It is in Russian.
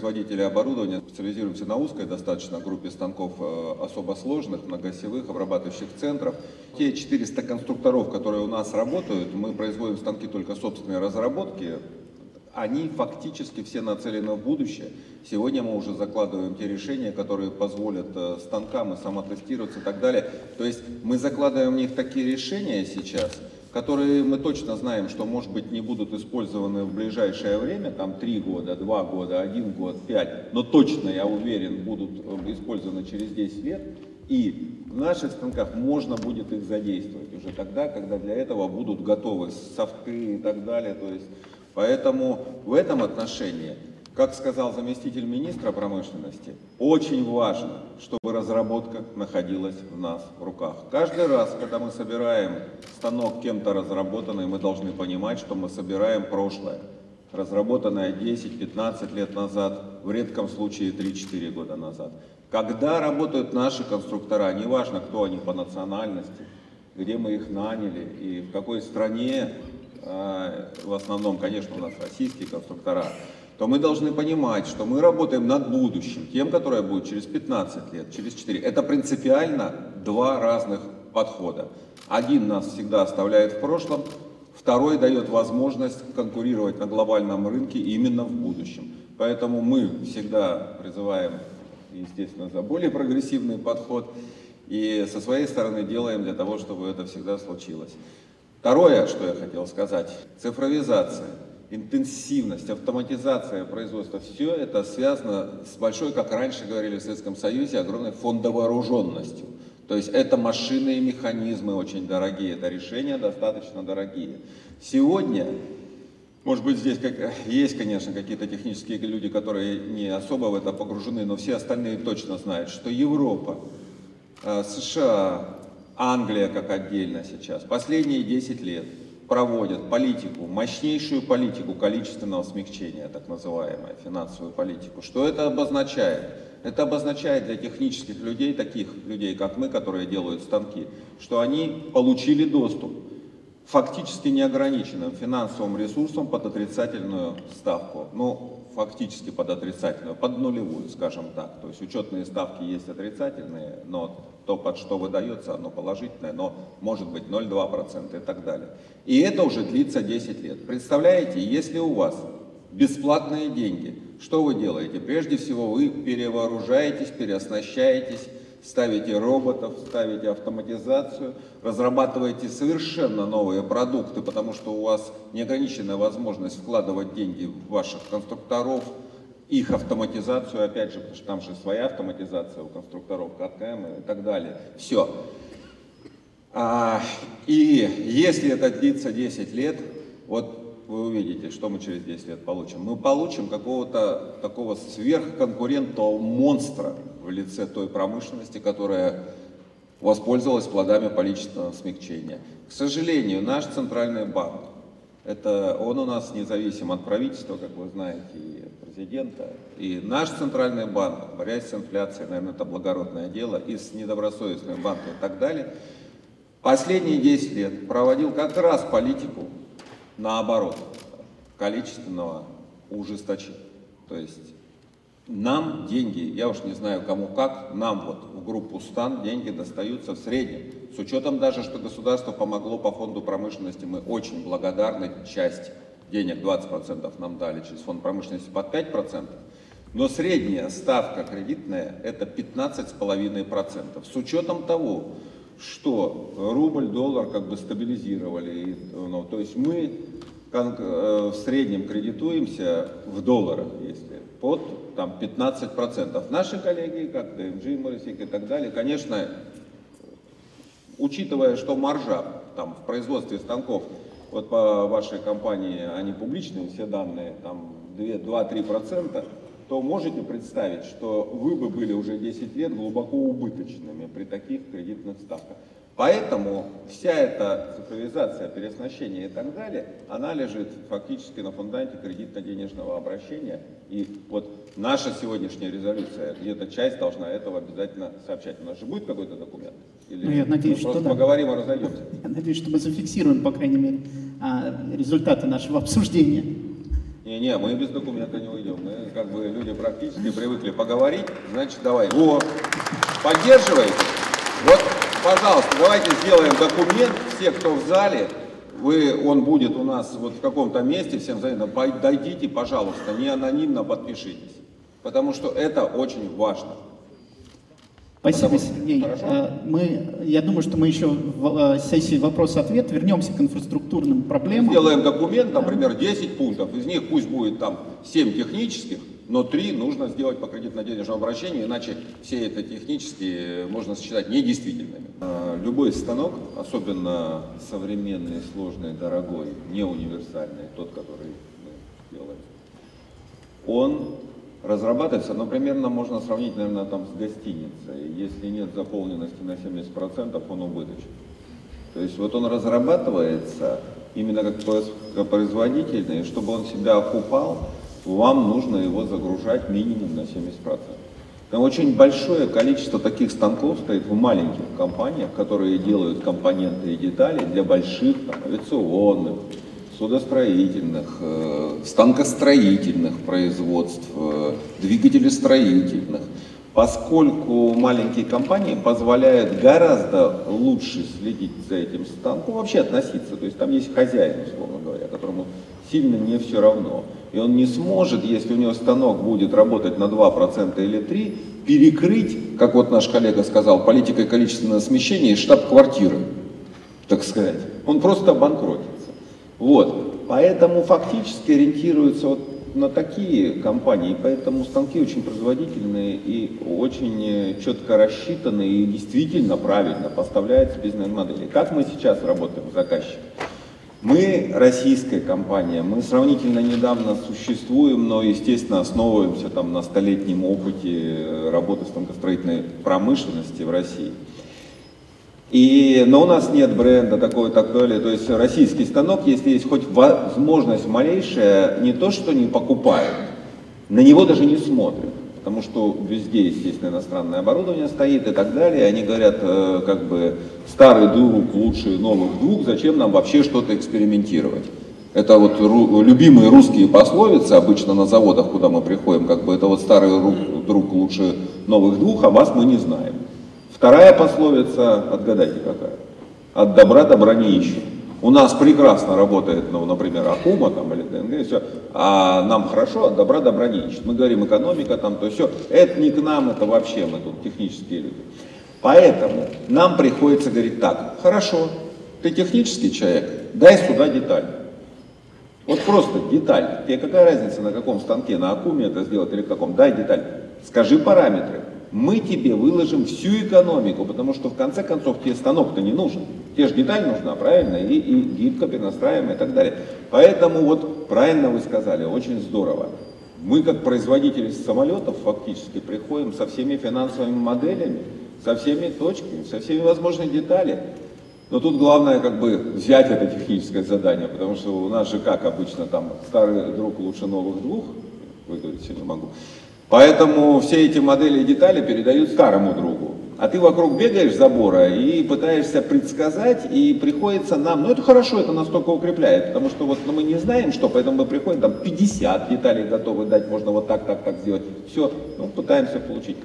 производителей оборудования специализируемся на узкой достаточно группе станков э, особо сложных, многосевых, обрабатывающих центров. Те 400 конструкторов, которые у нас работают, мы производим станки только собственной разработки, они фактически все нацелены в будущее. Сегодня мы уже закладываем те решения, которые позволят э, станкам и самотестироваться и так далее. То есть мы закладываем в них такие решения сейчас, которые мы точно знаем, что, может быть, не будут использованы в ближайшее время, там 3 года, 2 года, 1 год, 5, но точно, я уверен, будут э, использованы через 10 лет. И в наших станках можно будет их задействовать уже тогда, когда для этого будут готовы софты и так далее. То есть Поэтому в этом отношении, как сказал заместитель министра промышленности, очень важно, чтобы разработка находилась в нас в руках. Каждый раз, когда мы собираем станок кем-то разработанный, мы должны понимать, что мы собираем прошлое, разработанное 10-15 лет назад, в редком случае 3-4 года назад. Когда работают наши конструктора, неважно, кто они по национальности, где мы их наняли и в какой стране а, в основном, конечно, у нас российские конструктора, то мы должны понимать, что мы работаем над будущим, тем, которое будет через 15 лет, через 4. Это принципиально два разных подхода. Один нас всегда оставляет в прошлом, второй дает возможность конкурировать на глобальном рынке именно в будущем. Поэтому мы всегда призываем, естественно, за более прогрессивный подход и со своей стороны делаем для того, чтобы это всегда случилось. Второе, что я хотел сказать, цифровизация, интенсивность, автоматизация производства, все это связано с большой, как раньше говорили в Советском Союзе, огромной фондовооруженностью. То есть это машины и механизмы очень дорогие, это решения достаточно дорогие. Сегодня, может быть, здесь как, есть, конечно, какие-то технические люди, которые не особо в это погружены, но все остальные точно знают, что Европа, э, США, Англия как отдельно сейчас, последние 10 лет проводят политику, мощнейшую политику количественного смягчения, так называемую финансовую политику. Что это обозначает? Это обозначает для технических людей, таких людей, как мы, которые делают станки, что они получили доступ фактически неограниченным финансовым ресурсом под отрицательную ставку. Ну, фактически под отрицательную, под нулевую, скажем так. То есть учетные ставки есть отрицательные, но то, под что выдается, оно положительное, но может быть 0,2% и так далее. И это уже длится 10 лет. Представляете, если у вас бесплатные деньги, что вы делаете? Прежде всего вы перевооружаетесь, переоснащаетесь, ставите роботов, ставите автоматизацию, разрабатываете совершенно новые продукты, потому что у вас неограниченная возможность вкладывать деньги в ваших конструкторов, их автоматизацию, опять же, потому что там же своя автоматизация у конструкторов, КТМ и так далее. Все. А, и если это длится 10 лет, вот вы увидите, что мы через 10 лет получим. Мы получим какого-то такого сверхконкурентного монстра в лице той промышленности, которая воспользовалась плодами количественного смягчения. К сожалению, наш центральный банк, это, он у нас независим от правительства, как вы знаете, президента. И наш центральный банк, борясь с инфляцией, наверное, это благородное дело, и с недобросовестным банком и так далее, последние 10 лет проводил как раз политику наоборот, количественного ужесточения. То есть нам деньги, я уж не знаю кому как, нам вот в группу СТАН деньги достаются в среднем. С учетом даже, что государство помогло по фонду промышленности, мы очень благодарны, часть денег 20% нам дали через фонд промышленности под 5%. Но средняя ставка кредитная это 15,5%. С учетом того, что рубль, доллар как бы стабилизировали. Ну, то есть мы э, в среднем кредитуемся в долларах, если под там, 15%. Наши коллеги, как DMG, Морисик и так далее, конечно, учитывая, что маржа там, в производстве станков, вот по вашей компании, они публичные, все данные, там 2-3%, то можете представить, что вы бы были уже 10 лет глубоко убыточными при таких кредитных ставках. Поэтому вся эта цифровизация, переоснащение и так далее, она лежит фактически на фундаменте кредитно-денежного обращения. И вот наша сегодняшняя резолюция, где-то часть должна этого обязательно сообщать. У нас же будет какой-то документ? Или ну, я надеюсь, мы просто да. поговорим и разойдемся? Я надеюсь, что мы зафиксируем, по крайней мере, результаты нашего обсуждения. Не, Не-не, мы без документа не уйдем. Мы как бы люди практически привыкли поговорить. Значит, давай. Во, поддерживаете? Вот, пожалуйста, давайте сделаем документ. Все, кто в зале, вы, он будет у нас вот в каком-то месте, всем заметно, дойдите, пожалуйста, не анонимно подпишитесь. Потому что это очень важно. Спасибо, Сергей. Хорошо? Э, мы, я думаю, что мы еще в э, сессии вопрос-ответ вернемся к инфраструктурным проблемам. Сделаем документ, например, 10 пунктов. Из них пусть будет там 7 технических, но 3 нужно сделать по кредитно-денежному обращению, иначе все это технические можно считать недействительными. Э, любой станок, особенно современный, сложный, дорогой, не универсальный, тот, который мы делаем, он разрабатывается, но примерно можно сравнить, наверное, там с гостиницей. Если нет заполненности на 70%, он убыточен. То есть вот он разрабатывается именно как производительный, чтобы он себя окупал, вам нужно его загружать минимум на 70%. Там очень большое количество таких станков стоит в маленьких компаниях, которые делают компоненты и детали для больших там, авиационных, судостроительных, э, станкостроительных производств, э, двигателестроительных, поскольку маленькие компании позволяют гораздо лучше следить за этим станком, вообще относиться, то есть там есть хозяин, условно говоря, которому сильно не все равно. И он не сможет, если у него станок будет работать на 2% или 3%, перекрыть, как вот наш коллега сказал, политикой количественного смещения штаб-квартиры, так сказать. Он просто обанкротится. Вот. Поэтому фактически ориентируются вот на такие компании, поэтому станки очень производительные и очень э, четко рассчитаны и действительно правильно поставляются бизнес-модели. Как мы сейчас работаем с заказчиком? Мы российская компания, мы сравнительно недавно существуем, но, естественно, основываемся там на столетнем опыте э, работы станкостроительной промышленности в России. И, но у нас нет бренда такой так далее. То есть российский станок, если есть хоть возможность малейшая, не то что не покупают, на него даже не смотрят. Потому что везде, естественно, иностранное оборудование стоит и так далее. Они говорят, э, как бы, старый друг лучше новых двух, зачем нам вообще что-то экспериментировать? Это вот ру, любимые русские пословицы, обычно на заводах, куда мы приходим, как бы это вот старый друг лучше новых двух, а вас мы не знаем. Вторая пословица, отгадайте какая, от добра добра не ищут. У нас прекрасно работает, ну, например, Акума там, или ДНГ, все, а нам хорошо, от добра добра не ищут. Мы говорим экономика, там, то все, это не к нам, это вообще мы тут технические люди. Поэтому нам приходится говорить так, хорошо, ты технический человек, дай сюда деталь. Вот просто деталь. Тебе какая разница, на каком станке, на Акуме это сделать или в каком? Дай деталь. Скажи параметры мы тебе выложим всю экономику, потому что в конце концов тебе станок-то не нужен. Те же деталь нужна, правильно, и, и гибко перенастраиваем и так далее. Поэтому вот правильно вы сказали, очень здорово. Мы как производители самолетов фактически приходим со всеми финансовыми моделями, со всеми точками, со всеми возможными деталями. Но тут главное как бы взять это техническое задание, потому что у нас же как обычно там старый друг лучше новых двух, выговорить сегодня могу. Поэтому все эти модели и детали передают старому другу. А ты вокруг бегаешь забора и пытаешься предсказать, и приходится нам, ну это хорошо, это настолько укрепляет, потому что вот ну, мы не знаем что, поэтому мы приходим, там 50 деталей готовы дать, можно вот так, так, так сделать. Все, ну пытаемся получить.